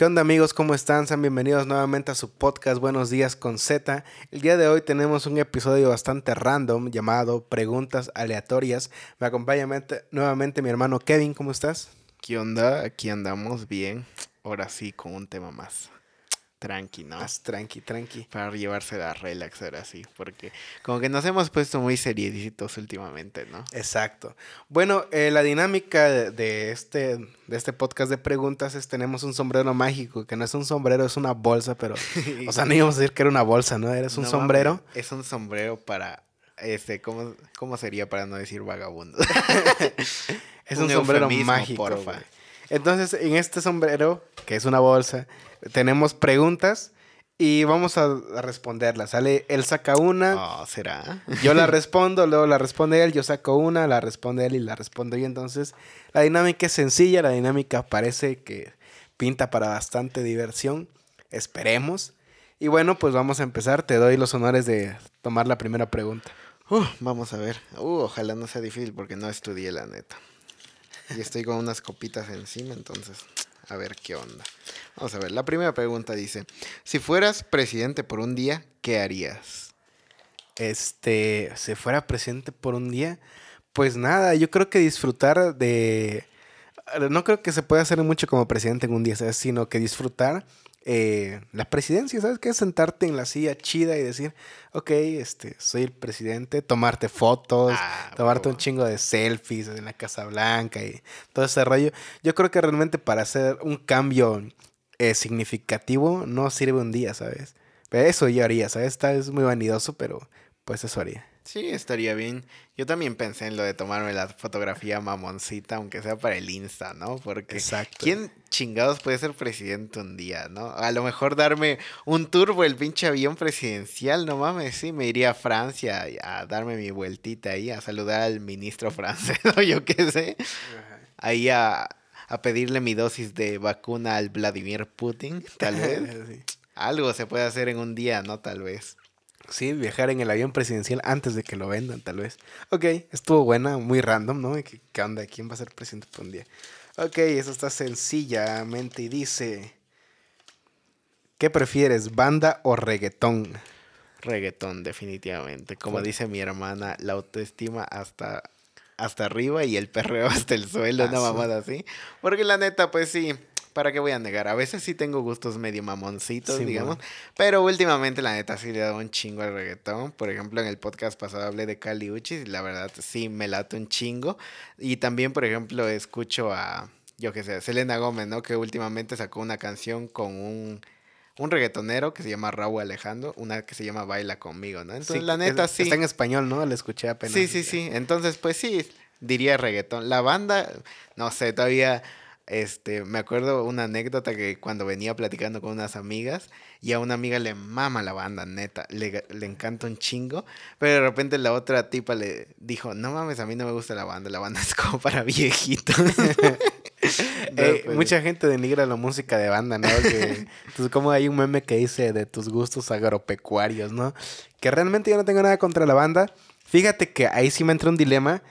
¿Qué onda amigos? ¿Cómo están? Sean bienvenidos nuevamente a su podcast Buenos días con Z. El día de hoy tenemos un episodio bastante random llamado Preguntas aleatorias. Me acompaña nuevamente mi hermano Kevin, ¿cómo estás? ¿Qué onda? Aquí andamos bien. Ahora sí, con un tema más tranqui, ¿no? Más tranqui, tranqui. Para llevarse la relax ahora sí, porque como que nos hemos puesto muy seriecitos últimamente, ¿no? Exacto. Bueno, eh, la dinámica de, este, de este podcast de preguntas es tenemos un sombrero mágico, que no es un sombrero, es una bolsa, pero... o sea, no íbamos a decir que era una bolsa, ¿no? Eres un sombrero. es un sombrero para... Este, ¿cómo, ¿Cómo sería para no decir vagabundo? es un, sombrero mágico. Porfa. Entonces, en este sombrero, que es una bolsa, tenemos preguntas y vamos a, responderlas. Sale, él saca una. Oh, ¿será? Yo la respondo, luego la responde él, yo saco una, la responde él y la respondo yo. Entonces, la dinámica es sencilla, la dinámica parece que pinta para bastante diversión. Esperemos. Y bueno, pues vamos a empezar. Te doy los honores de tomar la primera pregunta. Uh, vamos a ver. Uh, ojalá no sea difícil porque no estudié la neta. Y estoy con unas copitas encima, entonces, a ver qué onda. Vamos a ver, la primera pregunta dice, si fueras presidente por un día, ¿qué harías? Este, si fuera presidente por un día, pues nada, yo creo que disfrutar de... No creo que se pueda hacer mucho como presidente en un día, ¿sabes? Sino que disfrutar eh, la presidencia, ¿sabes qué? Sentarte en la silla chida y decir, ok, este, soy el presidente, tomarte fotos, ah, tomarte un chingo de selfies en la Casa Blanca y todo ese rollo. Yo creo que realmente para hacer un cambio eh, significativo no sirve un día, ¿sabes? Pero eso yo haría, ¿sabes? Está, es muy vanidoso, pero pues eso haría. Sí, estaría bien. Yo también pensé en lo de tomarme la fotografía mamoncita, aunque sea para el Insta, ¿no? Porque Exacto. ¿quién chingados puede ser presidente un día, no? A lo mejor darme un turbo el pinche avión presidencial, no mames, sí, me iría a Francia a darme mi vueltita ahí, a saludar al ministro francés o yo qué sé. Ahí a, a, pedirle mi dosis de vacuna al Vladimir Putin, tal vez. Algo se puede hacer en un día, ¿no? Tal vez. Sí, viajar en el avión presidencial antes de que lo vendan, tal vez. Ok, estuvo buena, muy random, ¿no? ¿Qué, qué onda? ¿Quién va a ser presidente por un día? Ok, eso está sencillamente y dice... ¿Qué prefieres, banda o reggaetón? Reggaetón, definitivamente. Como dice mi hermana, la autoestima hasta, hasta arriba y el perreo hasta el suelo, una mamada así. Porque la neta, pues sí, ¿para qué voy a negar? A veces sí tengo gustos medio mamoncitos, digamos. Pero últimamente, la neta, sí le he dado un chingo al reggaetón. Por ejemplo, en el podcast pasado hablé de Cali Uchis y la verdad sí me late un chingo. Y también, por ejemplo, escucho a, yo qué sé, Selena Gómez, ¿no? Que últimamente sacó una canción con un un reggaetonero que se llama Raúl Alejandro, una que se llama Baila conmigo, ¿no? Entonces, la neta, sí. Está en español, ¿no? La escuché apenas. Sí, sí, sí. Entonces, pues sí, diría reggaetón. La banda, no sé, todavía este, me acuerdo una anécdota que cuando venía platicando con unas amigas y a una amiga le mama la banda, neta, le, le, encanta un chingo, pero de repente la otra tipa le dijo, no mames, a mí no me gusta la banda, la banda es como para viejitos. Pues, mucha gente denigra la música de banda, ¿no? Que, pues como hay un meme que dice de tus gustos agropecuarios, ¿no? Que realmente yo no tengo nada contra la banda. Fíjate que ahí sí me entra un dilema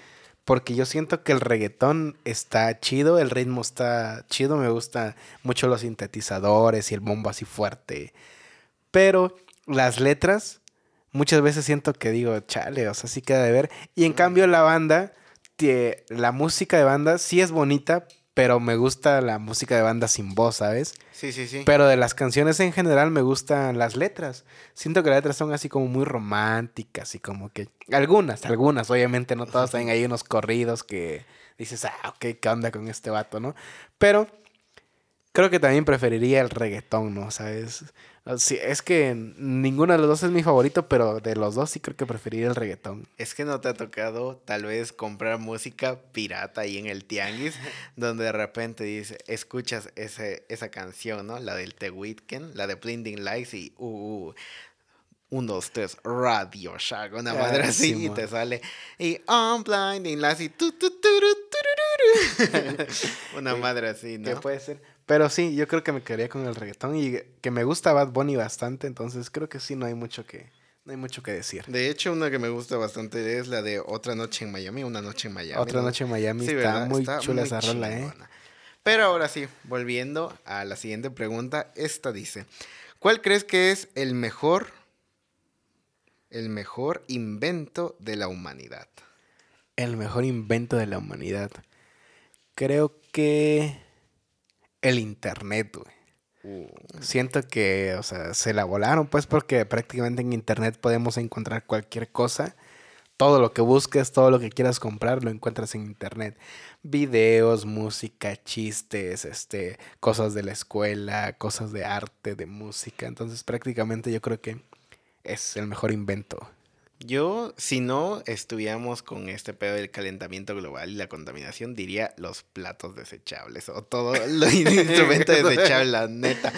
porque yo siento que el reggaetón está chido, el ritmo está chido, me gusta mucho los sintetizadores y el bombo así fuerte. Pero las letras, muchas veces siento que digo, chale, o sea, sí queda de ver. Y en cambio la banda, la música de banda sí es bonita, pero me gusta la música de banda sin voz, ¿sabes? Sí, sí, sí. Pero de las canciones en general me gustan las letras. Siento que las letras son así como muy románticas y como que... Algunas, algunas, obviamente no todas. También hay unos corridos que dices, ah, ok, ¿qué onda con este vato, no? Pero creo que también preferiría el reggaetón, ¿no? ¿Sabes? Sí, es que ninguno de los dos es mi favorito, pero de los dos sí creo que preferiría el reggaetón. Es que no te ha tocado tal vez comprar música pirata ahí en el tianguis, donde de repente dice, escuchas ese, esa canción, ¿no? La del The Weeknd, la de Blinding Lights y uh, uh un, dos, tres, Radio Shack, una madre así, y te sale, y I'm blinding lights y tu, tu, tu, una madre así, ¿no? ¿Qué puede ser? Pero sí, yo creo que me quedaría con el reggaetón y que me gusta Bad Bunny bastante, entonces creo que sí, no hay mucho que, no hay mucho que decir. De hecho, una que me gusta bastante es la de Otra Noche en Miami, Una Noche en Miami. Otra Noche en Miami, está muy chula esa rola, ¿eh? Pero ahora sí, volviendo a la siguiente pregunta, esta dice, ¿cuál crees que es el mejor, el mejor invento de la humanidad? El mejor invento de la humanidad. Creo que el internet, güey. Uh. Siento que, o sea, se la volaron, pues, porque prácticamente en internet podemos encontrar cualquier cosa. Todo lo que busques, todo lo que quieras comprar, lo encuentras en internet. Videos, música, chistes, este, cosas de la escuela, cosas de arte, de música. Entonces, prácticamente yo creo que es el mejor invento. Yo, si no estuviéramos con este pedo del calentamiento global y la contaminación, diría los platos desechables o todo los instrumentos desechables, la neta.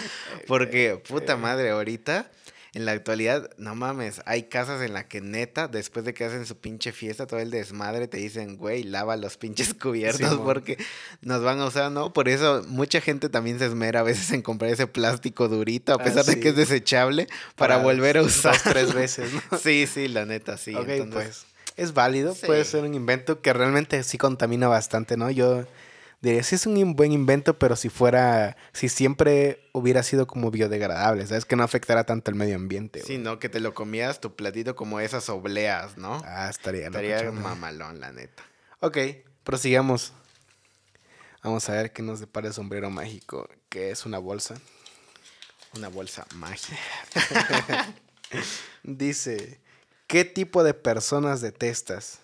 Porque, puta madre, ahorita en la actualidad, no mames, hay casas en las que neta, después de que hacen su pinche fiesta, todo el desmadre, te dicen, güey, lava los pinches cubiertos porque nos van a usar, ¿no? Por eso mucha gente también se esmera a veces en comprar ese plástico durito, a ah, pesar de que es desechable, para, volver a usar. tres veces, ¿no? sí, sí, la neta, sí. Ok, pues es válido, puede ser un invento que realmente sí contamina bastante, ¿no? Yo diría, sí es un buen invento, pero si fuera, si siempre hubiera sido como biodegradable, ¿sabes? Que no afectara tanto el medio ambiente. Sí, ¿no? Que te lo comías tu platito como esas obleas, ¿no? Ah, estaría. Estaría mamalón, la neta. Ok, prosigamos. Vamos a ver qué nos depara el sombrero mágico, que es una bolsa. Una bolsa mágica. Dice, ¿qué tipo de personas detestas?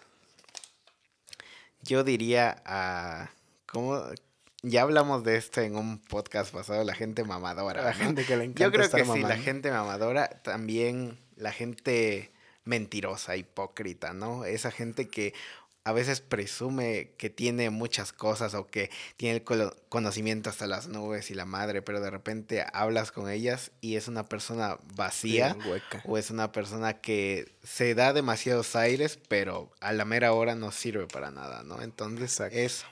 Yo diría a... ¿Cómo? Ya hablamos de esto en un podcast pasado, la gente mamadora. La gente que le encanta. Yo creo que sí, la gente mamadora, también la gente mentirosa, hipócrita, ¿no? Esa gente que a veces presume que tiene muchas cosas o que tiene el conocimiento hasta las nubes y la madre, pero de repente hablas con ellas y es una persona vacía o es una persona que se da demasiados aires, pero a la mera hora no sirve para nada, ¿no? Entonces, eso.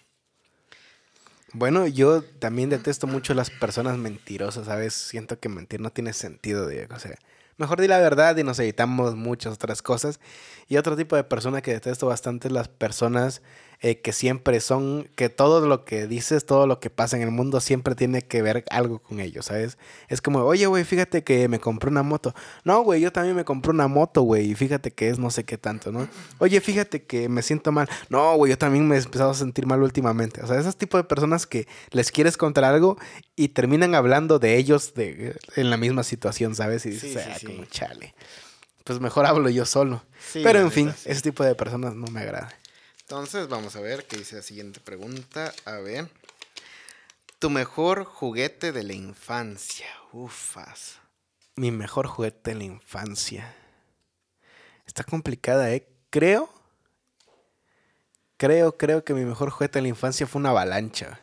Bueno, yo también detesto mucho las personas mentirosas, ¿sabes? Siento que mentir no tiene sentido, Diego. O sea, mejor di la verdad y nos evitamos muchas otras cosas. Y otro tipo de persona que detesto bastante es las personas eh, que siempre son, que todo lo que dices, todo lo que pasa en el mundo siempre tiene que ver algo con ellos, ¿sabes? Es como, oye, güey, fíjate que me compré una moto. No, güey, yo también me compré una moto, güey, y fíjate que es no sé qué tanto, ¿no? Oye, fíjate que me siento mal. No, güey, yo también me he empezado a sentir mal últimamente. O sea, esos tipos de personas que les quieres contar algo y terminan hablando de ellos de, en la misma situación, ¿sabes? Y dices, ah, como chale. Pues mejor hablo yo solo. Pero en fin, ese tipo de personas no me agrada. Entonces, vamos a ver qué dice la siguiente pregunta. A ver. Tu mejor juguete de la infancia. Ufas. Mi mejor juguete de la infancia. Está complicada, ¿eh? Creo. Creo, creo que mi mejor juguete de la infancia fue una avalancha.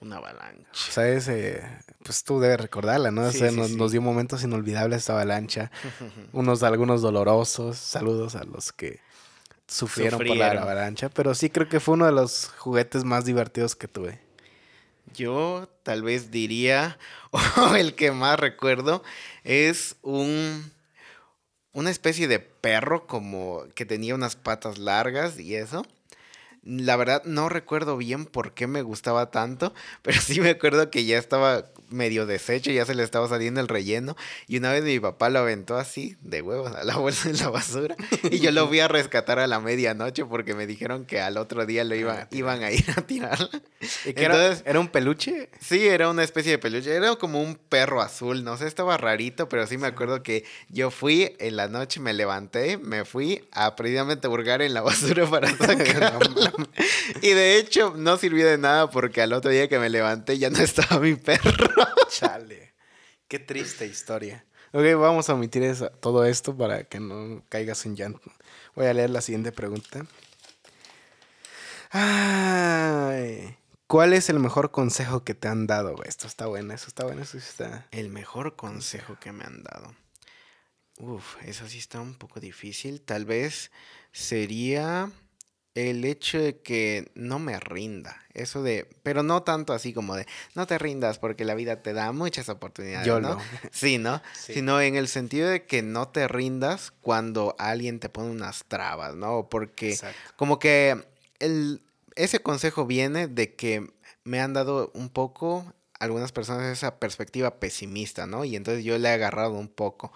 Una avalancha. ¿Sabes? Eh, pues tú debes recordarla, ¿no? nos, nos, dio momentos inolvidables esta avalancha. unos, algunos dolorosos. Saludos a los que sufrieron, por la avalancha, pero sí creo que fue uno de los juguetes más divertidos que tuve. Yo tal vez diría, o el que más recuerdo, es un una especie de perro como que tenía unas patas largas y eso. La verdad no recuerdo bien por qué me gustaba tanto, pero sí me acuerdo que ya estaba medio deshecho, ya se le estaba saliendo el relleno. Y una vez mi papá lo aventó así, de huevos, a la bolsa de la basura. Y yo lo fui a rescatar a la medianoche porque me dijeron que al otro día lo iban, iban a ir a tirarla. ¿Y que Entonces, era, un peluche? Sí, era una especie de peluche. Era como un perro azul, no sé, estaba rarito, pero sí me acuerdo que yo fui en la noche, me levanté, me fui a precisamente burgar en la basura para sacarlo. y de hecho, no sirvió de nada porque al otro día que me levanté ya no estaba mi perro. Chale. Qué triste historia. Ok, vamos a omitir todo esto para que no caigas en llanto. Voy a leer la siguiente pregunta. Ay, ¿Cuál es el mejor consejo que te han dado? Esto está bueno, eso está bueno, eso está. El mejor consejo que me han dado. Uf, eso sí está un poco difícil. Tal vez sería el hecho de que no me rinda. Eso de, pero no tanto así como de, no te rindas porque la vida te da muchas oportunidades. Yo ¿no? Sí, ¿no? Sino en el sentido de que no te rindas cuando alguien te pone unas trabas, ¿no? Porque como que el, ese consejo viene de que me han dado un poco algunas personas esa perspectiva pesimista, ¿no? Y entonces yo le he agarrado un poco.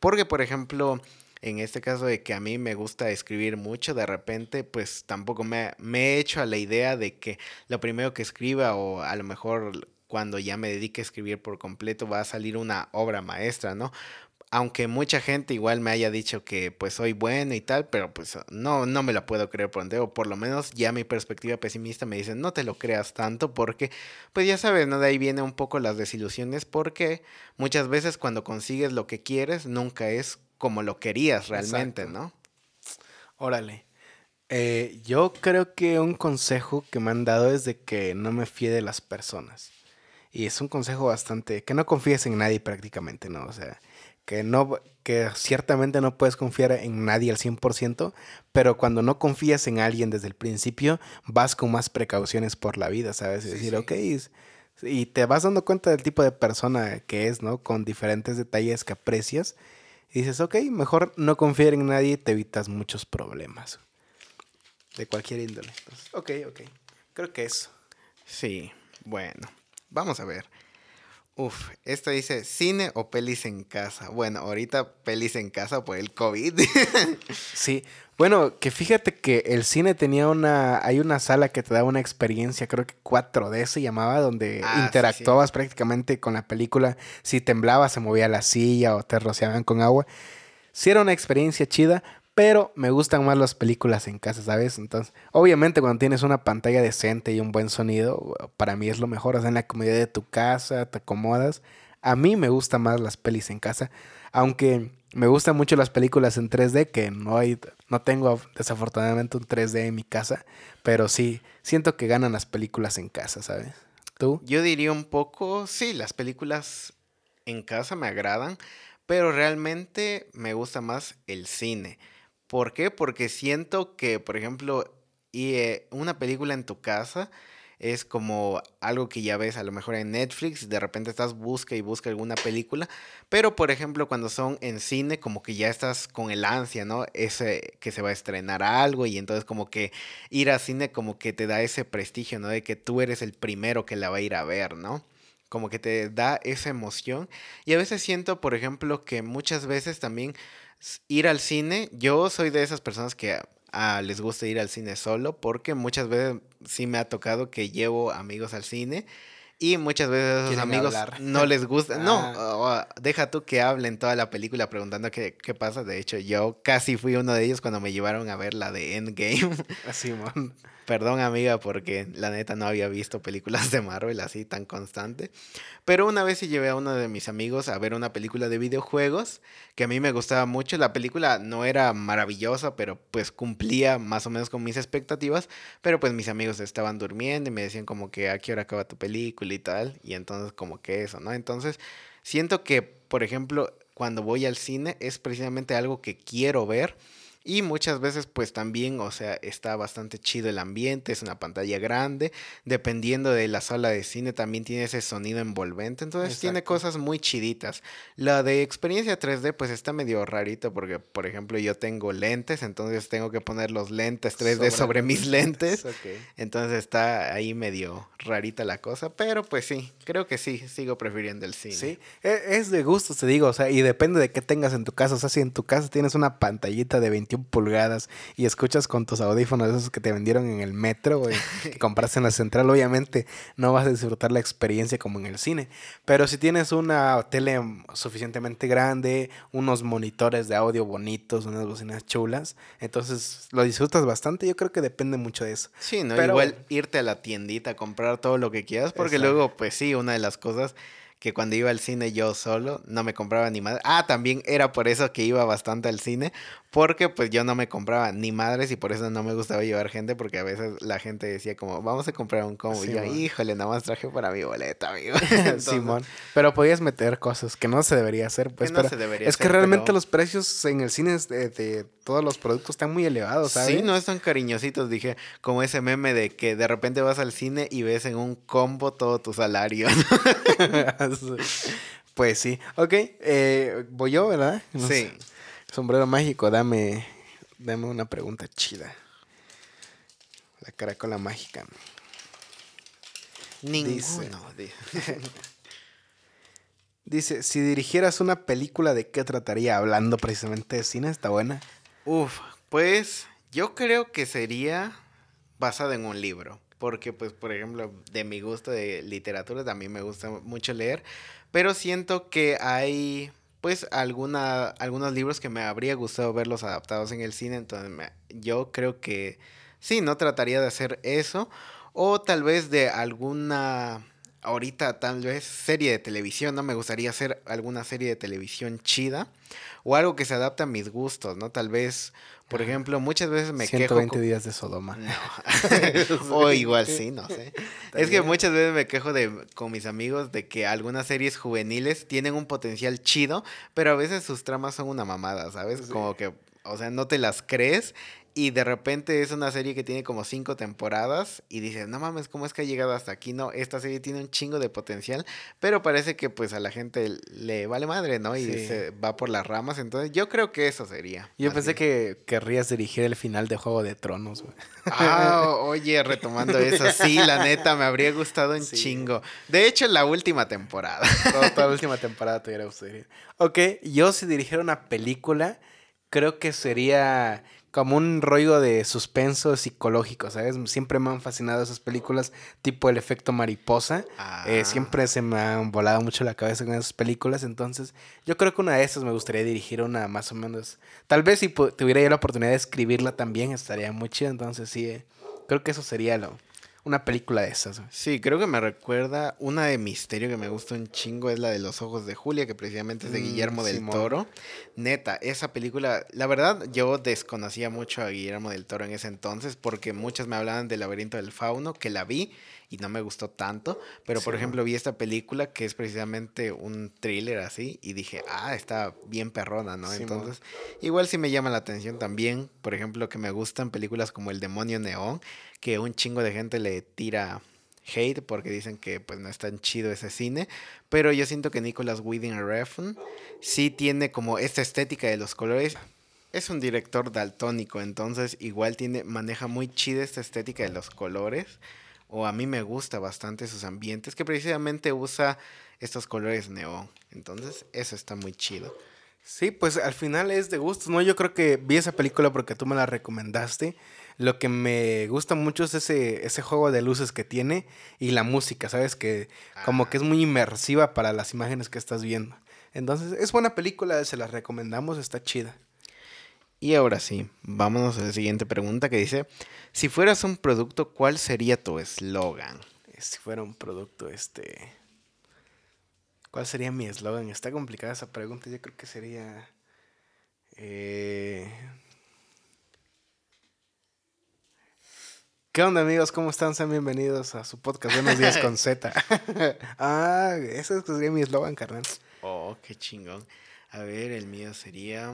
Porque, por ejemplo, en este caso de que a mí me gusta escribir mucho, de repente, pues tampoco me, he hecho a la idea de que lo primero que escriba o a lo mejor cuando ya me dedique a escribir por completo va a salir una obra maestra, ¿no? aunque mucha gente igual me haya dicho que pues soy bueno y tal, pero pues no, no me la puedo creer por entero, por lo menos ya mi perspectiva pesimista me dice no te lo creas tanto porque pues ya sabes, ¿no? De ahí viene un poco las desilusiones porque muchas veces cuando consigues lo que quieres nunca es como lo querías realmente, ¿no? Órale. Eh, yo creo que un consejo que me han dado es de que no me fíe de las personas. Y es un consejo bastante, que no confíes en nadie prácticamente, ¿no? O sea, que no que ciertamente no puedes confiar en nadie al 100%, pero cuando no confías en alguien desde el principio, vas con más precauciones por la vida, ¿sabes? Es decir, ok, y te vas dando cuenta del tipo de persona que es, ¿no? Con diferentes detalles que aprecias. Dices, ok, mejor no confiar en nadie te evitas muchos problemas. De cualquier índole. ok, ok. Creo que eso. Sí, bueno. Vamos a ver. Uf, esto dice cine o pelis en casa. Bueno, ahorita pelis en casa por el COVID. sí, bueno, que fíjate que el cine tenía una, hay una sala que te da una experiencia, creo que 4D se llamaba, donde ah, interactuabas prácticamente con la película. Si temblaba, se movía la silla o te rociaban con agua. Sí era una experiencia chida, pero me gustan más las películas en casa, ¿sabes? Entonces, obviamente cuando tienes una pantalla decente y un buen sonido, para mí es lo mejor, o sea, en la comodidad de tu casa, te acomodas. A mí me gustan más las pelis en casa, aunque me gustan mucho las películas en 3D, que no hay, no tengo desafortunadamente un 3D en mi casa, pero sí, siento que ganan las películas en casa, ¿sabes? ¿Tú? Yo diría un poco, sí, las películas en casa me agradan, pero realmente me gusta más el cine. ¿Por qué? Porque siento que, por ejemplo, y, eh, una película en tu casa es como algo que ya ves a lo mejor en Netflix, de repente estás busca y busca alguna película, pero por ejemplo cuando son en cine como que ya estás con el ansia, ¿no? Ese que se va a estrenar algo y entonces como que ir al cine como que te da ese prestigio, ¿no? De que tú eres el primero que la va a ir a ver, ¿no? Como que te da esa emoción y a veces siento, por ejemplo, que muchas veces también ir al cine, yo soy de esas personas que ah, les gusta ir al cine solo porque muchas veces sí me ha tocado que llevo amigos al cine y muchas veces esos amigos no les gusta. No, ah. deja tú que hablen toda la película preguntando qué, qué, pasa. De hecho, yo casi fui uno de ellos cuando me llevaron a ver la de Endgame. Así, man. Perdón, amiga, porque la neta no había visto películas de Marvel así tan constante. Pero una vez sí llevé a uno de mis amigos a ver una película de videojuegos que a mí me gustaba mucho. La película no era maravillosa, pero pues cumplía más o menos con mis expectativas. Pero pues mis amigos estaban durmiendo y me decían como que a qué hora acaba tu película y tal. Y entonces como que eso, ¿no? Entonces siento que, por ejemplo, cuando voy al cine es precisamente algo que quiero ver y muchas veces pues también, o sea, está bastante chido el ambiente, es una pantalla grande, dependiendo de la sala de cine también tiene ese sonido envolvente, entonces tiene cosas muy chiditas. La de experiencia 3D pues está medio rarito porque, por ejemplo, yo tengo lentes, entonces tengo que poner los lentes 3D sobre, mis lentes. Entonces está ahí medio rarita la cosa, pero pues sí, creo que sí, sigo prefiriendo el cine. Sí, e, es de gusto, te digo, o sea, y depende de qué tengas en tu casa, o sea, si en tu casa tienes una pantallita de 21 pulgadas y escuchas con tus audífonos esos que te vendieron en el metro, o que compraste en la central, obviamente no vas a disfrutar la experiencia como en el cine. Pero si tienes una tele suficientemente grande, unos monitores de audio bonitos, unas bocinas chulas, entonces lo disfrutas bastante. Yo creo que depende mucho de eso. Sí, ¿no? Pero, Igual irte a la tiendita a comprar todo lo que quieras, porque luego, pues sí, una de las cosas que cuando iba al cine yo solo no me compraba ni madre. Ah, también era por eso que iba bastante al cine, porque pues yo no me compraba ni madres y por eso no me gustaba llevar gente, porque a veces la gente decía como, vamos a comprar un combo. y yo, híjole, nada más traje para mi boleta, amigo. Simón. Pero podías meter cosas que no se debería hacer, pues. no se debería es que realmente los precios en el cine de, todos los productos están muy elevados, ¿sabes? Sí, no están cariñositos, dije, como ese meme de que de repente vas al cine y ves en un combo todo tu salario. pues sí. Ok, eh, voy yo, ¿verdad? sí. Sombrero mágico, dame, dame una pregunta chida. La caracola mágica. Ninguno. Dice, si dirigieras una película, ¿de qué trataría? Hablando precisamente de cine, está buena. Uf, pues yo creo que sería basada en un libro. Porque, pues, por ejemplo, de mi gusto de literatura también me gusta mucho leer. Pero siento que hay, pues, alguna, algunos libros que me habría gustado verlos adaptados en el cine. Entonces, yo creo que sí, no trataría de hacer eso. O tal vez de alguna ahorita tal vez serie de televisión, ¿no? Me gustaría hacer alguna serie de televisión chida o algo que se adapte a mis gustos, ¿no? Tal vez, por ejemplo, muchas veces me 120 quejo... días de Sodoma. No. o igual sí, no sé. es que muchas veces me quejo de, con mis amigos de que algunas series juveniles tienen un potencial chido, pero a veces sus tramas son una mamada, ¿sabes? Como que, o sea, no te las crees y de repente es una serie que tiene como cinco temporadas y dices, no mames, ¿cómo es que ha llegado hasta aquí? No, esta serie tiene un chingo de potencial, pero parece que pues a la gente le vale madre, ¿no? Y se va por las ramas, entonces yo creo que eso sería. Yo pensé que querrías dirigir el final de Juego de Tronos, güey. Ah, oye, retomando eso, sí, la neta, me habría gustado un chingo. De hecho, la última temporada. Toda, la última temporada te hubiera gustado. Ok, yo si dirigiera una película, creo que sería como un rollo de suspenso psicológico, ¿sabes? Siempre me han fascinado esas películas tipo El efecto mariposa. Eh, ah. siempre se me han volado mucho la cabeza con esas películas. Entonces, yo creo que una de esas me gustaría dirigir una más o menos. Tal vez si tuviera yo la oportunidad de escribirla también, estaría muy chido. Entonces, sí, eh, creo que eso sería lo, una película de esas. Sí, creo que me recuerda una de misterio que me gusta un chingo, es la de Los Ojos de Julia, que precisamente es de mm, Guillermo del Toro. Neta, esa película, la verdad, yo desconocía mucho a Guillermo del Toro en ese entonces, porque muchas me hablaban del laberinto del fauno, que la vi y no me gustó tanto, pero por ejemplo vi esta película que es precisamente un thriller así y dije, ah, está bien perrona, ¿no? Entonces, igual sí me llama la atención también, por ejemplo, que me gustan películas como El demonio neón, que un chingo de gente le tira hate porque dicen que pues no es tan chido ese cine, pero yo siento que Nicholas Winding Refn sí tiene como esta estética de los colores. Es un director daltónico, entonces igual tiene maneja muy chida esta estética de los colores o a mí me gusta bastante sus ambientes que precisamente usa estos colores neón. Entonces, eso está muy chido. Sí, pues al final es de gusto, ¿no? Yo creo que vi esa película porque tú me la recomendaste lo que me gusta mucho es ese, ese juego de luces que tiene y la música, ¿sabes? Que como que es muy inmersiva para las imágenes que estás viendo. Entonces, es buena película, se la recomendamos, está chida. Y ahora sí, vámonos a la siguiente pregunta que dice, si fueras un producto, ¿cuál sería tu eslogan? Si fuera un producto, este... ¿Cuál sería mi eslogan? Está complicada esa pregunta, yo creo que sería... Eh, ¿Qué onda amigos? ¿Cómo están? Sean bienvenidos a su podcast Buenos Días con Z. ah, ese sería mi eslogan, carnal. Oh, qué chingón. A ver, el mío sería...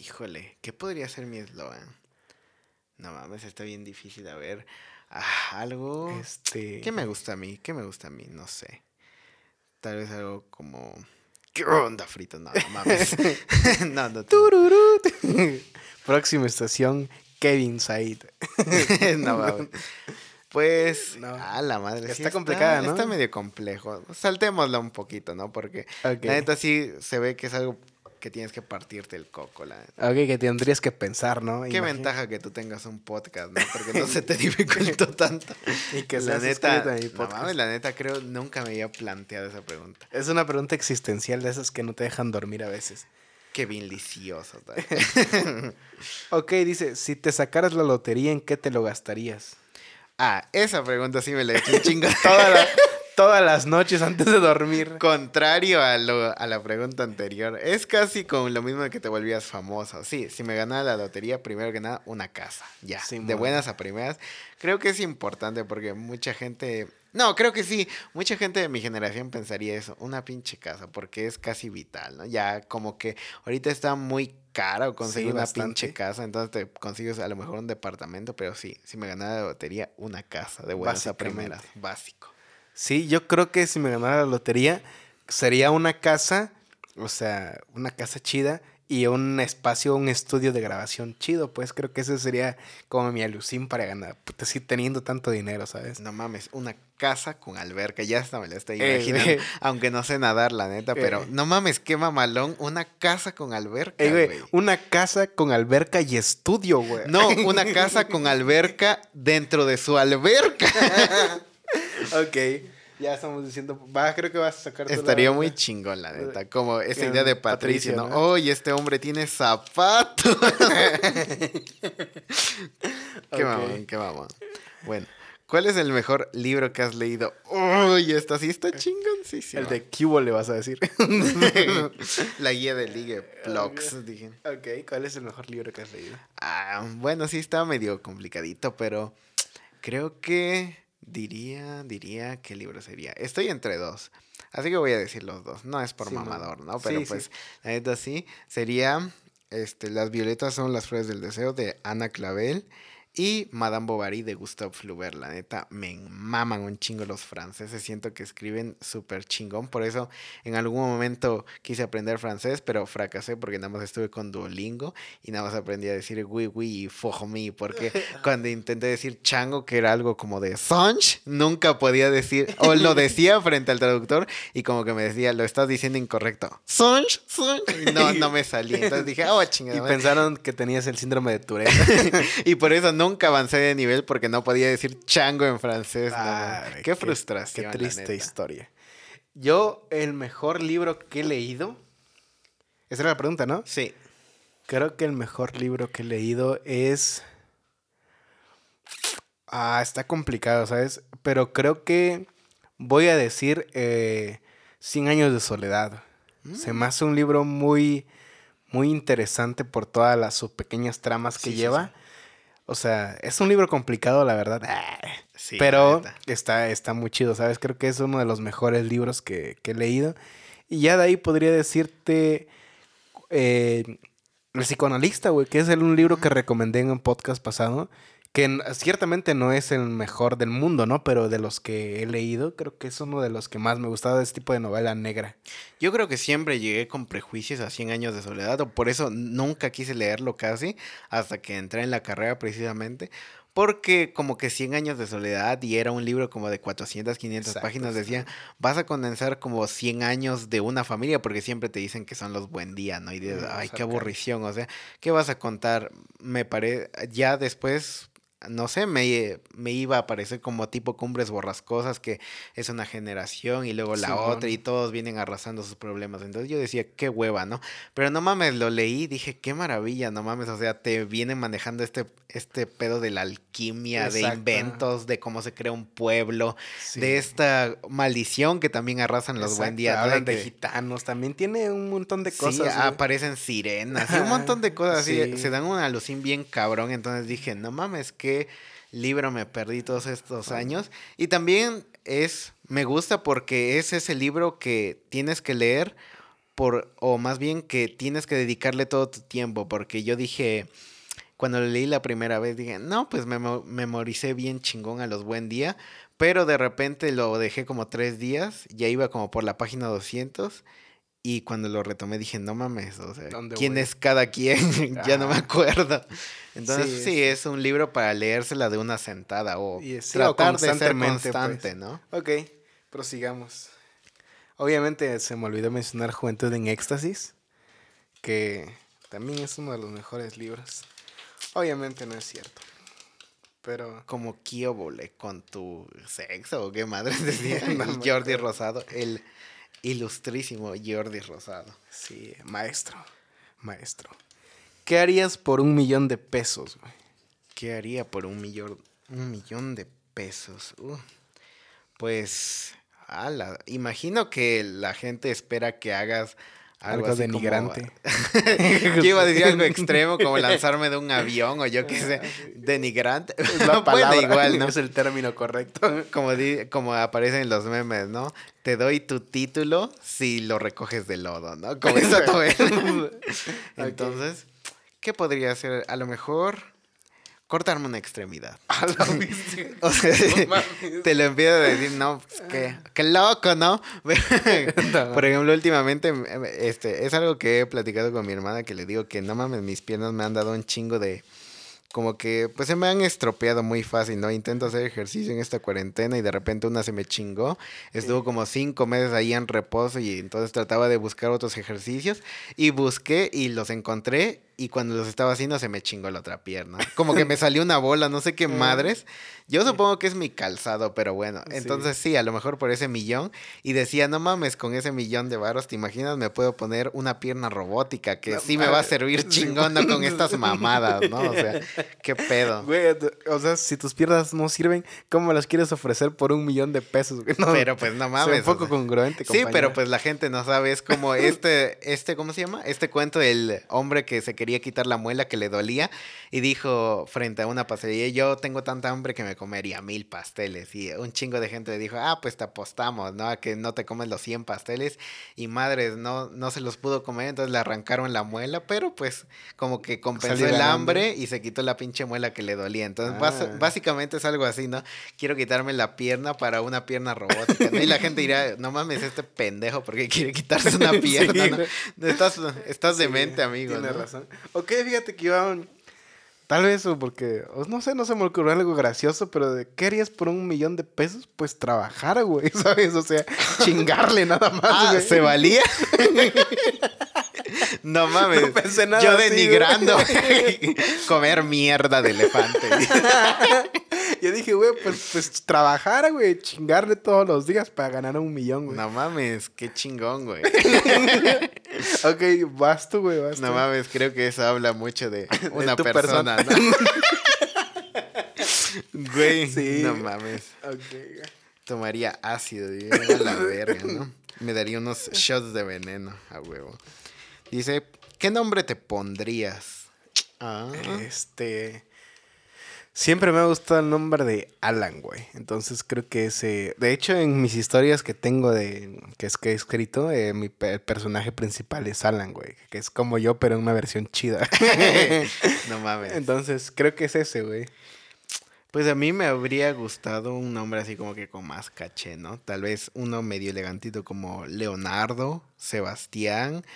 Híjole, ¿qué podría ser mi eslogan? No mames, está bien difícil. A ver, ah, algo... Este... ¿Qué me gusta a mí? ¿Qué me gusta a mí? No sé. Tal vez algo como... ¿Qué onda, frito? No, no mames. no, no. Próxima estación, Kevin Said. no, Pues, a la madre. Está complicada, ¿no? Está medio complejo. Saltémosla un poquito, ¿no? Porque la neta sí se ve que es algo que tienes que partirte el coco. La Ok, que tendrías que pensar, ¿no? Qué ventaja que tú tengas un podcast, ¿no? Porque no se te dificultó tanto. y que la neta, no mames, la neta creo nunca me había planteado esa pregunta. Es una pregunta existencial de esas que no te dejan dormir a veces. Qué bien licioso. ok, dice, si te sacaras la lotería, ¿en qué te lo gastarías? Ah, esa pregunta sí me la he hecho un chingo todas las noches antes de dormir. Contrario a, la pregunta anterior, es casi con lo mismo que te volvías famoso. Sí, si me ganara la lotería, primero que nada, una casa. Ya, de buenas a primeras. Creo que es importante porque mucha gente no, creo que sí. Mucha gente de mi generación pensaría eso, una pinche casa, porque es casi vital, ¿no? Ya como que ahorita está muy caro conseguir una pinche casa, entonces te consigues a lo mejor un departamento, pero sí, si me ganara la lotería, una casa de buenas a primeras, básico. Sí, yo creo que si me ganara la lotería, sería una casa, o sea, una casa chida y un espacio, un estudio de grabación chido, pues creo que ese sería como mi alucín para ganar, puta, sí, teniendo tanto dinero, ¿sabes? No mames, una casa con alberca, ya hasta me la estoy eh, imaginando, aunque no sé nadar, la neta, pero eh. no mames, qué mamalón, una casa con alberca, eh, güey. Una casa con alberca y estudio, güey. No, una casa con alberca dentro de su alberca. ok. Ya estamos diciendo, va, creo que vas a sacar. Estaría muy chingón, la neta. Como esa idea de Patricio, ¿no? Oye, este hombre tiene zapatos. qué mamón, qué mamón. Bueno, ¿cuál es el mejor libro que has leído? Uy, esta sí está chingoncísima. El de Cubo le vas a decir. la guía de Ligue Plugs, dije. Ok, ¿cuál es el mejor libro que has leído? Ah, bueno, sí está medio complicadito, pero creo que Diría, diría, ¿qué libro sería? Estoy entre dos. Así que voy a decir los dos. No es por mamador, ¿no? Pero pues, la neta sí. Sería este, Las violetas son las flores del deseo de Ana Clavel y Madame Bovary de Gustave Flaubert, la neta, me maman un chingo los franceses. Siento que escriben súper chingón. Por eso en algún momento quise aprender francés, pero fracasé porque nada más estuve con Duolingo y nada más aprendí a decir oui, oui y for me. Porque cuando intenté decir chango, que era algo como de songe, nunca podía decir, o lo decía frente al traductor y como que me decía, lo estás diciendo incorrecto. Songe. Y no, no me salía. Entonces dije, oh, chingada. Y pensaron que tenías el síndrome de Tourette. y por eso nunca avancé de nivel porque no podía decir chango en francés. qué, frustración. Qué triste historia. Yo, el mejor libro que he leído. Esa era la pregunta, ¿no? Sí. Creo que el mejor libro que he leído es. Ah, está complicado, ¿sabes? Pero creo que voy a decir eh, años de soledad. Se me hace un libro muy, muy interesante por todas las sus pequeñas tramas que lleva. O sea, es un libro complicado, la verdad. Sí, pero está, está muy chido, ¿sabes? Creo que es uno de los mejores libros que, he leído. Y ya de ahí podría decirte eh, El psicoanalista, güey, que es un libro que recomendé en un podcast pasado que ciertamente no es el mejor del mundo, ¿no? Pero de los que he leído, creo que es uno de los que más me gustaba de este tipo de novela negra. Yo creo que siempre llegué con prejuicios a 100 años de soledad, o por eso nunca quise leerlo casi, hasta que entré en la carrera precisamente, porque como que 100 años de soledad y era un libro como de 400, 500 páginas, decía, vas a condensar como 100 años de una familia, porque siempre te dicen que son los buen día, ¿no? Y dices, ay, qué aburrición, o sea, ¿qué vas a contar? Me parece, ya después no sé, me, me, iba a parecer como tipo cumbres borrascosas, que es una generación y luego la otra y todos vienen arrasando sus problemas. Entonces yo decía, qué hueva, ¿no? Pero no mames, lo leí, dije, qué maravilla, no mames, o sea, te vienen manejando este, este pedo de la alquimia, de inventos, de cómo se crea un pueblo, de esta maldición que también arrasan los buen días. Hablan de, gitanos, también tiene un montón de cosas. Sí, aparecen sirenas, y un montón de cosas así, se dan una alucín bien cabrón, entonces dije, no mames, que libro me perdí todos estos años. Y también es, me gusta porque es ese libro que tienes que leer por, o más bien que tienes que dedicarle todo tu tiempo, porque yo dije, cuando lo leí la primera vez, dije, no, pues me memoricé bien chingón a los buen día, pero de repente lo dejé como tres días, ya iba como por la página 200 y cuando lo retomé dije, no mames, o sea, ¿quién es cada quien? ya no me acuerdo. Entonces sí, es un libro para leérsela de una sentada o tratar de ser pues. constante, ¿no? Ok, prosigamos. Obviamente se me olvidó mencionar Juventud en Éxtasis, que también es uno de los mejores libros. Obviamente no es cierto. Pero... Como Kiobole con tu sexo o qué madre decía Jordi Rosado, el ilustrísimo Jordi Rosado. Sí, maestro, maestro. ¿Qué harías por un millón de pesos, güey? ¿Qué haría por un millón, un millón de pesos? Uh, pues, ala, imagino que la gente espera que hagas algo, denigrante. yo iba a decir algo extremo, como lanzarme de un avión o yo qué sé, denigrante. La palabra, igual, ¿no? es el término correcto. Como, como aparece en los memes, ¿no? Te doy tu título si lo recoges de lodo, ¿no? Como eso Entonces, ¿qué podría ser? A lo mejor cortarme una extremidad. o sea, te lo empiezo a decir, no, pues, qué, qué loco, ¿no? Por ejemplo, últimamente, este, es algo que he platicado con mi hermana que le digo que no mames, mis piernas me han dado un chingo de como que pues se me han estropeado muy fácil, ¿no? Intento hacer ejercicio en esta cuarentena y de repente una se me chingó. Estuvo como cinco meses ahí en reposo y entonces trataba de buscar otros ejercicios y busqué y los encontré y cuando los estaba haciendo se me chingó la otra pierna. Como que me salió una bola, no sé qué madres. Yo supongo que es mi calzado, pero bueno. Entonces sí, a lo mejor por ese millón. Y decía, no mames, con ese millón de varos, ¿te imaginas? Me puedo poner una pierna robótica que sí me va a servir chingón con estas mamadas, ¿no? O sea, qué pedo. Güey, o sea, si tus piernas no sirven, ¿cómo las quieres ofrecer por un millón de pesos? pero pues no mames. Es un poco congruente, Sí, pero pues la gente no sabe. Es como este, este, ¿cómo se llama? Este cuento del hombre que se quería quitar la muela que le dolía y dijo frente a una pastelería, yo tengo tanta hambre que me comería mil pasteles. Y un chingo de gente le dijo, ah, pues te apostamos, ¿no? A que no te comes los 100 pasteles. Y madres, no, no se los pudo comer, entonces le arrancaron la muela, pero pues como que compensó el hambre y se quitó la pinche muela que le dolía. Entonces ah. básicamente es algo así, ¿no? Quiero quitarme la pierna para una pierna robótica. Y la gente dirá, no mames, este pendejo, porque quiere quitarse una pierna? Estás, estás demente, amigo. Tiene razón. Ok, fíjate que iba Tal vez, porque, no sé, no se me ocurrió algo gracioso, pero de, ¿qué harías por un millón de pesos? Pues trabajar, güey, ¿sabes? O sea, chingarle nada más, ah, ¿Se valía? no mames. No pensé nada Yo denigrando comer mierda de elefante. Yo dije, güey, pues, pues trabajar, güey, chingarle todos los días para ganar un millón, güey. No mames, qué chingón, güey. Ok, vas tú, güey, vas No mames, creo que eso habla mucho de una persona, ¿no? güey, sí. no mames. Ok. Tomaría ácido, a la verga, ¿no? Me daría unos shots de veneno a huevo. Dice, ¿qué nombre te pondrías? Ah. Este. Siempre me ha gustado el nombre de Alan, güey. Entonces creo que ese. De hecho, en mis historias que tengo de. que es que he escrito, eh, mi personaje principal es Alan, güey. Que es como yo, pero en una versión chida. no mames. Entonces, creo que es ese, güey. Pues a mí me habría gustado un nombre así como que con más caché, ¿no? Tal vez uno medio elegantito como Leonardo, Sebastián,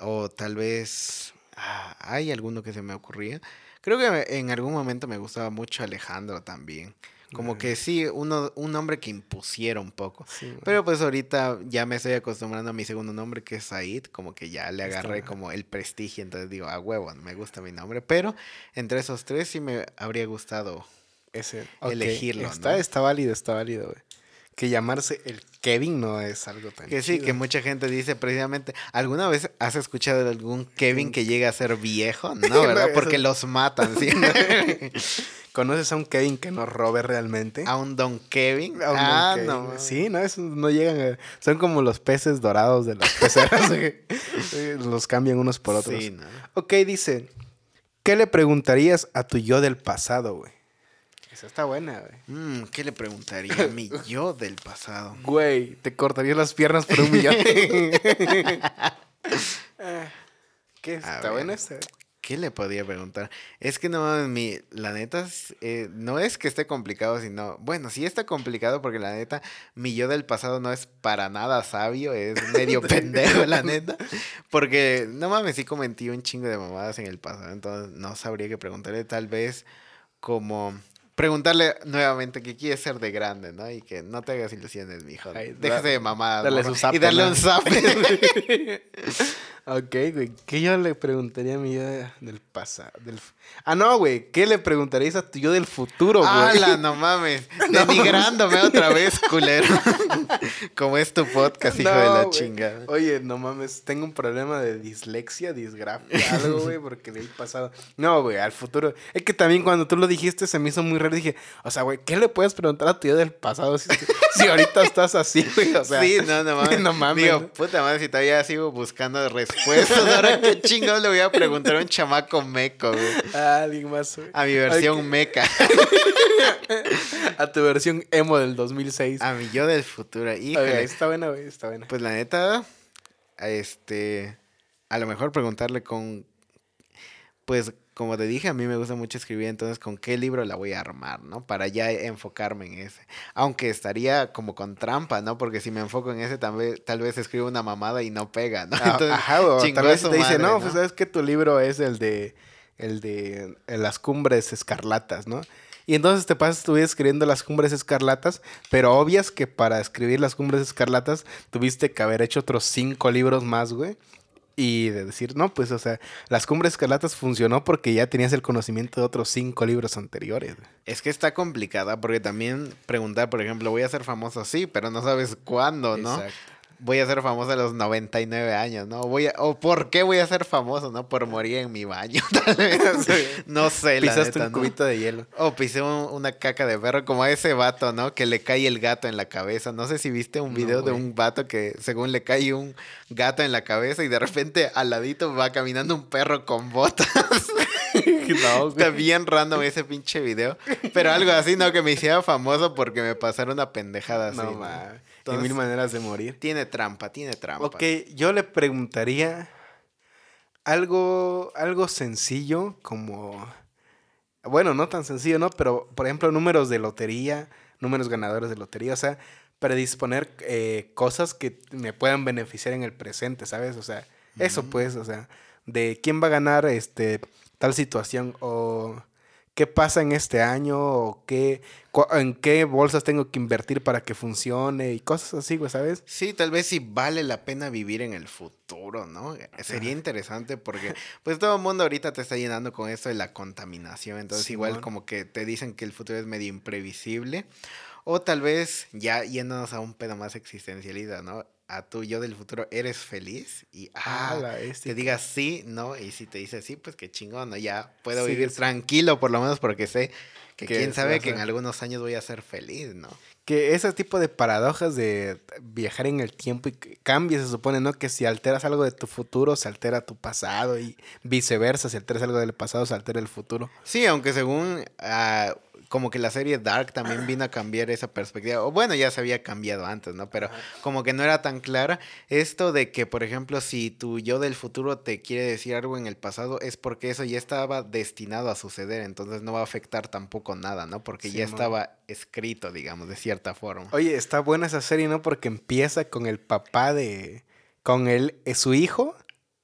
o tal vez. Ah, hay alguno que se me ocurría. Creo que en algún momento me gustaba mucho Alejandro también. Como que sí, uno, un nombre que impusiera un poco. Pero pues ahorita ya me estoy acostumbrando a mi segundo nombre, que es Said. Como que ya le agarré como el prestigio. Entonces digo, a huevo, me gusta mi nombre. Pero entre esos tres sí me habría gustado Ese, elegirlo. Está, está válido, está válido, güey que llamarse el Kevin no es algo tan Que sí, que mucha gente dice precisamente, ¿alguna vez has escuchado de algún Kevin que llega a ser viejo? No, ¿verdad? Porque los matan, ¿sí? ¿Conoces a un Kevin que no robe realmente? ¿A un Don Kevin? ah, no. Sí, no, no llegan Son como los peces dorados de las peceras. los cambian unos por otros. Sí, ¿no? Ok, dice, ¿qué le preguntarías a tu yo del pasado, güey? Está buena, güey. Mm, ¿Qué le preguntaría a mi yo del pasado? Güey, te cortaría las piernas por un millón. ¿Qué? ¿Está buena esta? ¿Qué le podría preguntar? Es que no, mi, la neta, eh, no es que esté complicado, sino, bueno, sí está complicado porque la neta, mi yo del pasado no es para nada sabio, es medio pendejo, la neta. Porque, no mames, sí cometí un chingo de mamadas en el pasado, entonces no sabría qué preguntarle, tal vez como preguntarle nuevamente que quiere ser de grande, ¿no? Y que no te hagas ilusiones, mijo. Déjese de mamada. y darle un zap. ok, güey. ¿Qué yo le preguntaría a mi yo del pasado? Del... Ah, no, güey. ¿Qué le preguntarías a tu yo del futuro, güey? ¡Hala, no mames! Denigrándome otra vez, culero. Como es tu podcast, hijo de la chingada. Oye, no mames. Tengo un problema de dislexia, disgrafia, algo, güey, porque le he pasado. No, güey, al futuro. Es que también cuando tú lo dijiste se me hizo muy raro. Dije, o sea, güey, ¿qué le puedes preguntar a tu yo del pasado si, si ahorita estás así, güey? O sea, sí, no, no mames. No mames. Digo, puta madre, si todavía sigo buscando respuestas, ahora qué chingón le voy a preguntar a un chamaco meco, güey. Ah, alguien más, güey. A mi versión meca. a tu versión emo del 2006. A mi yo del futuro. Híjole. está buena, güey, está buena. Pues la neta, este, a lo mejor preguntarle con, pues, como te dije, a mí me gusta mucho escribir, entonces con qué libro la voy a armar, ¿no? Para ya enfocarme en ese. Aunque estaría como con trampa, ¿no? Porque si me enfoco en ese, tal vez, tal vez escribo una mamada y no pega, ¿no? Ah, entonces, Ajá, o tal vez te dice, no, pues sabes que tu libro es el de, el de las cumbres escarlatas, ¿no? Y entonces te pasas tu vida escribiendo las cumbres escarlatas, pero obvias que para escribir las cumbres escarlatas tuviste que haber hecho otros cinco libros más, güey y de decir, no, pues, o sea, las cumbres escarlatas funcionó porque ya tenías el conocimiento de otros cinco libros anteriores. Es que está complicada porque también preguntar, por ejemplo, voy a ser famoso, sí, pero no sabes cuándo, ¿no? Exacto voy a ser famoso a los 99 años, ¿no? Voy a, o por qué voy a ser famoso, ¿no? Por morir en mi baño, tal vez. no sé, Pisaste la neta, un cubito de hielo. O pisé una caca de perro, como a ese vato, ¿no? Que le cae el gato en la cabeza. No sé si viste un video de un vato que según le cae un gato en la cabeza y de repente al ladito va caminando un perro con botas. no, Está bien random ese pinche video. Pero algo así, ¿no? Que me hiciera famoso porque me pasaron una pendejada así. No, ¿no? mil maneras de morir. Tiene trampa, tiene trampa. Ok, yo le preguntaría algo, algo sencillo como... Bueno, no tan sencillo, ¿no? Pero, por ejemplo, números de lotería, números ganadores de lotería, o sea, predisponer eh, cosas que me puedan beneficiar en el presente, ¿sabes? O sea, eso pues, o sea, de quién va a ganar este tal situación o qué pasa en este año o qué, en qué bolsas tengo que invertir para que funcione y cosas así, güey, ¿sabes? Sí, tal vez si vale la pena vivir en el futuro, ¿no? Sería interesante porque pues todo el mundo ahorita te está llenando con esto de la contaminación, entonces igual como que te dicen que el futuro es medio imprevisible o tal vez ya yéndonos a un pedo más existencialista, ¿no? a tu yo del futuro, ¿eres feliz? Y ah, te digas sí, no, y si te dice sí, pues qué chingón, ¿no? Ya puedo vivir tranquilo, por lo menos porque sé que, quién sabe que en algunos años voy a ser feliz, ¿no? Que ese tipo de paradojas de viajar en el tiempo y cambia, se supone, ¿no? Que si alteras algo de tu futuro, se altera tu pasado y viceversa, si alteras algo del pasado, se altera el futuro. Sí, aunque según... Uh, como que la serie Dark también vino a cambiar esa perspectiva. O bueno, ya se había cambiado antes, ¿no? Pero como que no era tan clara. Esto de que, por ejemplo, si tu yo del futuro te quiere decir algo en el pasado, es porque eso ya estaba destinado a suceder. Entonces no va a afectar tampoco nada, ¿no? Porque ya estaba escrito, digamos, de cierta forma. Oye, está buena esa serie, ¿no? Porque empieza con el papá de. con él, es su hijo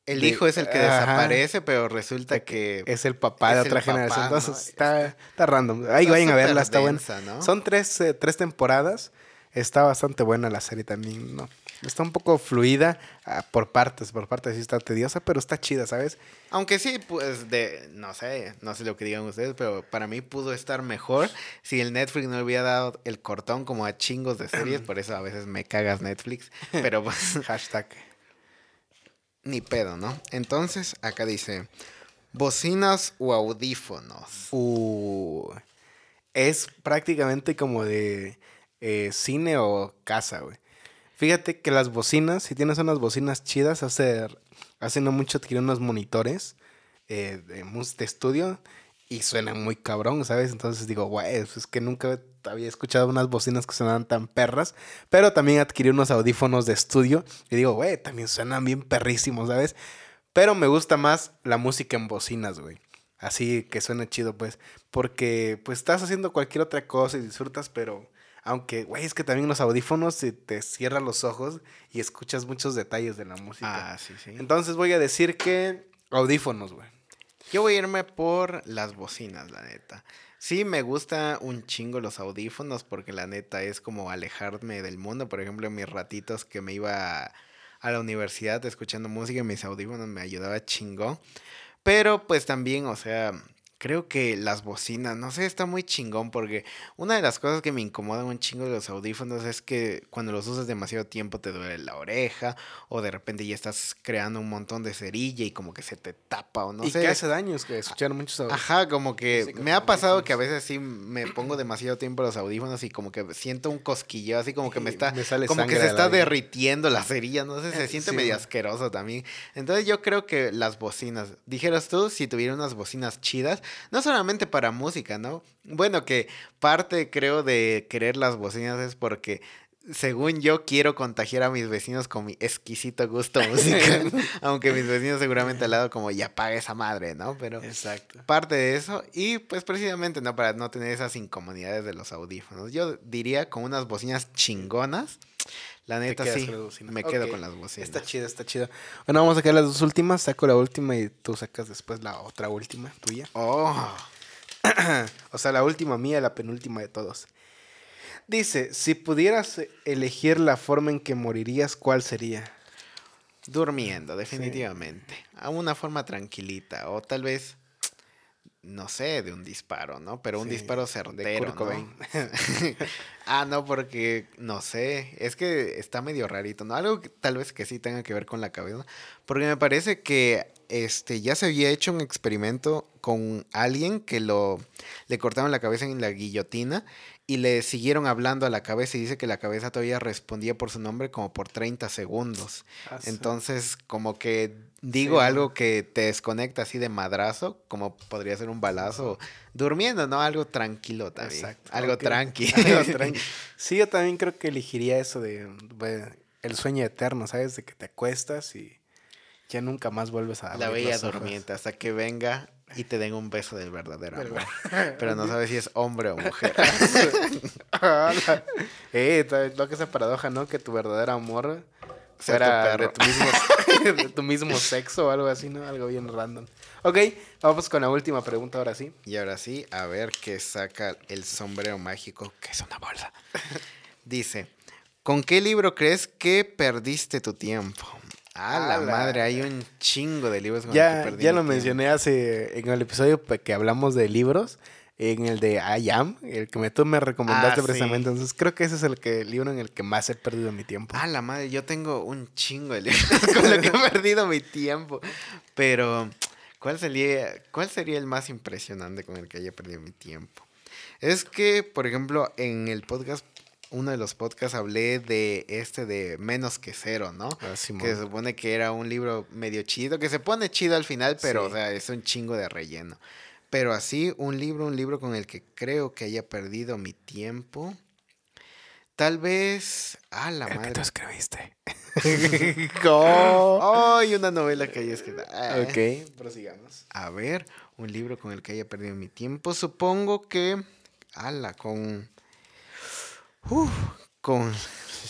el hijo es el que desaparece, pero resulta que... Es el papá de otra generación. Entonces está, está, random. Ahí vayan a verla, está buena. Son tres, eh, tres temporadas. Está bastante buena la serie también, ¿no? Está un poco fluida ah, por partes, por partes sí está tediosa, pero está chida, ¿sabes? Aunque sí, pues de, no sé, no sé lo que digan ustedes, pero para mí pudo estar mejor si el Netflix no le hubiera dado el cortón como a chingos de series, por eso a veces me cagas Netflix, pero pues... Hashtag ni pedo, ¿no? Entonces, acá dice, bocinas o audífonos. Uh, es prácticamente como de eh, cine o casa, güey. Fíjate que las bocinas, si tienes unas bocinas chidas, hace, hace no mucho adquirí unos monitores eh, de, de estudio y suenan muy cabrón, ¿sabes? Entonces digo, güey, es que nunca había escuchado unas bocinas que sonaban tan perras, pero también adquirí unos audífonos de estudio y digo, güey, también suenan bien perrísimos, ¿sabes? Pero me gusta más la música en bocinas, güey. Así que suena chido, pues, porque pues estás haciendo cualquier otra cosa y disfrutas, pero aunque, güey, es que también los audífonos se te cierran los ojos y escuchas muchos detalles de la música. Ah, sí, sí. Entonces voy a decir que audífonos, güey. Yo voy a irme por las bocinas, la neta. Sí, me gusta un chingo los audífonos porque la neta es como alejarme del mundo. Por ejemplo, mis ratitos que me iba a la universidad escuchando música, mis audífonos me ayudaba chingo. Pero pues también, o sea, creo que las bocinas, no sé, está muy chingón porque una de las cosas que me incomodan un chingo de los audífonos es que cuando los usas demasiado tiempo te duele la oreja o de repente ya estás creando un montón de cerilla y como que se te tapa o no sé. Y que hace daños que escuchar muchos audífonos. Ajá, como que me ha pasado que a veces sí me pongo demasiado tiempo los audífonos y como que siento un cosquillo, así como que me está, como que se está derritiendo la cerilla, no sé, se siente medio asqueroso también. Entonces yo creo que las bocinas, dijeras tú, si tuviera unas bocinas chidas, no solamente para música, ¿no? Bueno, que parte creo de querer las bocinas es porque según yo, quiero contagiar a mis vecinos con mi exquisito gusto musical. aunque mis vecinos seguramente al lado como ya paga esa madre, ¿no? Pero Exacto. parte de eso. Y pues precisamente, ¿no? Para no tener esas incomodidades de los audífonos. Yo diría con unas bocinas chingonas. La neta sí, me quedo con las bocinas. Está chido, está chido. Bueno, vamos a sacar las dos últimas. Saco la última y tú sacas después la otra última tuya. Oh. o sea, la última mía, la penúltima de todos. Dice, si pudieras elegir la forma en que morirías, ¿cuál sería? Durmiendo, definitivamente. A una forma tranquilita. O tal vez, no sé, de un disparo, ¿no? Pero un disparo certero, ¿no? ah, no, porque, no sé, es que está medio rarito, ¿no? Algo que, tal vez que sí tenga que ver con la cabeza. Porque me parece que este, ya se había hecho un experimento con alguien que lo le cortaron la cabeza en la guillotina y le siguieron hablando a la cabeza y dice que la cabeza todavía respondía por su nombre como por 30 segundos. Ah, Entonces, como que digo algo que te desconecta así de madrazo, como podría ser un balazo, durmiendo, ¿no? Algo tranquilo también. Algo tranquilo. Sí, yo también creo que elegiría eso de, el sueño eterno, ¿sabes? De que te acuestas y ya nunca más vuelves a La bella durmiente hasta que venga y te den un beso del verdadero amor. Pero no sabes si es hombre o mujer. eh, lo que esa paradoja, ¿no? Que tu verdadero amor fuera de tu, mismo, de tu mismo sexo o algo así, ¿no? Algo bien random. Ok, vamos con la última pregunta ahora sí. Y ahora sí, a ver qué saca el sombrero mágico, que es una bolsa. Dice, ¿con qué libro crees que perdiste tu tiempo? Ah, la madre, hay un chingo de libros con ya, que Ya lo mencioné hace en el episodio que hablamos de libros, en el de I Am, el que me, tú me recomendaste ah, precisamente. Entonces creo que ese es el, que, libro en el que más he perdido mi tiempo. Ah, la madre, yo tengo un chingo de libros con lo que he perdido mi tiempo. Pero, ¿cuál sería, ¿cuál sería el más impresionante con el que haya perdido mi tiempo? Es que, por ejemplo, en el podcast uno de los podcasts hablé de este de Menos que Cero, ¿no? Ah, que se supone que era un libro medio chido, que se pone chido al final, pero o sea, es un chingo de relleno. Pero así, un libro, un libro con el que creo que haya perdido mi tiempo. Tal vez. Ah, la madre. Que tú escribiste. ¡Ay! una novela que haya escrito. Ah. Ok, prosigamos. A ver, un libro con el que haya perdido mi tiempo. Supongo que. Ala, con con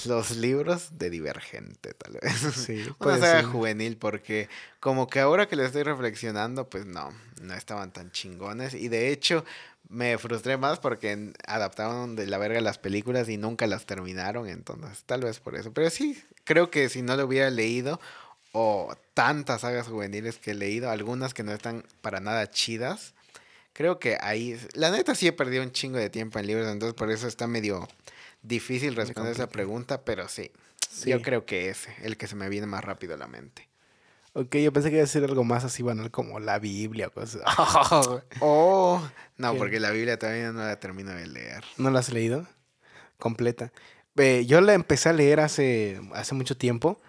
los libros de Divergente, tal vez. Sí, Una saga juvenil, porque como que ahora que le estoy reflexionando, pues no, no estaban tan chingones. Y de hecho, me frustré más porque adaptaron de la verga las películas y nunca las terminaron, entonces tal vez por eso. Pero sí, creo que si no lo hubiera leído, o tantas sagas juveniles que he leído, algunas que no están para nada chidas, creo que ahí, la neta sí he perdido un chingo de tiempo en libros, entonces por eso está medio Difícil responder esa pregunta, pero sí, Yo creo que ese, el que se me viene más rápido a la mente. Ok, yo pensé que iba a decir algo más así banal como la Biblia o cosas. oh, no, porque la Biblia todavía no la termino de leer. ¿No la has leído? Completa. yo la empecé a leer hace, hace mucho tiempo,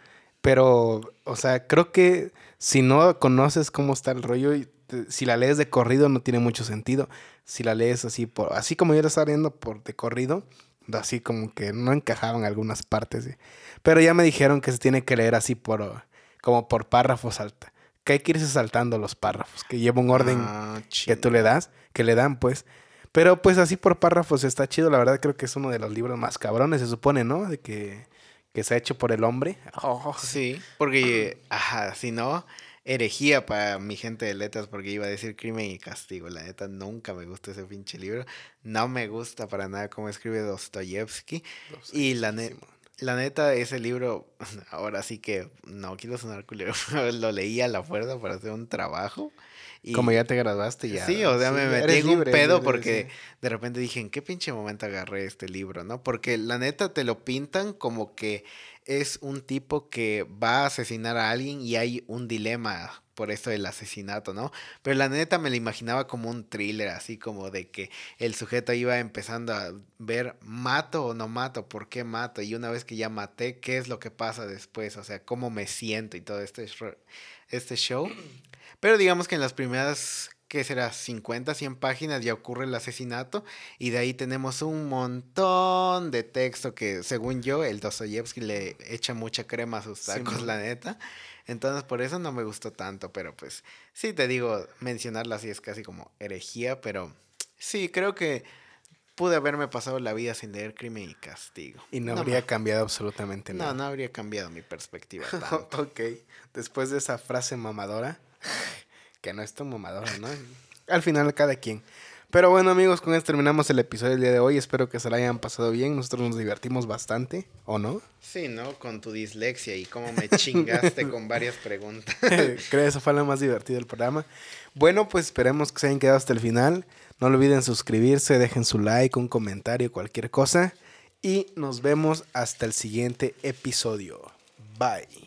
pero, o sea, creo que si no conoces cómo está el rollo, si la lees de corrido no tiene mucho sentido. Si la lees así, por, así como yo la estaba leyendo por de corrido, así como que no encajaban algunas partes. Pero ya me dijeron que se tiene que leer así por como por párrafos. Que hay que irse saltando los párrafos, que lleva un orden ah, que tú le das, que le dan, pues. Pero pues así por párrafos está chido, la verdad creo que es uno de los libros más cabrones, se supone, ¿no? De que, que se ha hecho por el hombre. Oh. Sí, porque, ajá, si no, herejía para mi gente de letras porque iba a decir crimen y castigo. La neta, nunca me gusta ese pinche libro. No me gusta para nada cómo escribe Dostoyevsky. Y la, la neta, ese libro, ahora sí que no quiero sonar culero, lo leí a la fuerza para hacer un trabajo. Y, Como ya te graduaste, ya. Sí, o sea, me metí en un pedo porque de repente dije, ¿en qué pinche momento agarré este libro, no? Porque la neta te lo pintan como que es un tipo que va a asesinar a alguien y hay un dilema por esto del asesinato, ¿no? Pero la neta me lo imaginaba como un thriller, así como de que el sujeto iba empezando a ver, mato o no mato, por qué mato, y una vez que ya maté, ¿qué es lo que pasa después? O sea, cómo me siento y todo este, este show. Pero digamos que en las primeras ¿qué será? 50, 100 páginas ya ocurre el asesinato y de ahí tenemos un montón de texto que según yo el Dostoyevsky le echa mucha crema a sus tacos, la neta. Entonces por eso no me gustó tanto, pero pues sí te digo, mencionarla así es casi como herejía, pero sí, creo que pude haberme pasado la vida sin leer Crimen y Castigo. Y no, habría cambiado absolutamente nada. No, no habría cambiado mi perspectiva. ok, después de esa frase mamadora, que no es tan mamadora, ¿no? Al final cada quien. Pero bueno amigos, con esto terminamos el episodio del día de hoy. Espero que se lo hayan pasado bien. Nosotros nos divertimos bastante, ¿o no? Sí, ¿no? Con tu dislexia y cómo me chingaste con varias preguntas. Creo que eso fue lo más divertido del programa. Bueno, pues esperemos que se hayan quedado hasta el final. No olviden suscribirse, dejen su like, un comentario, cualquier cosa. Y nos vemos hasta el siguiente episodio. Bye.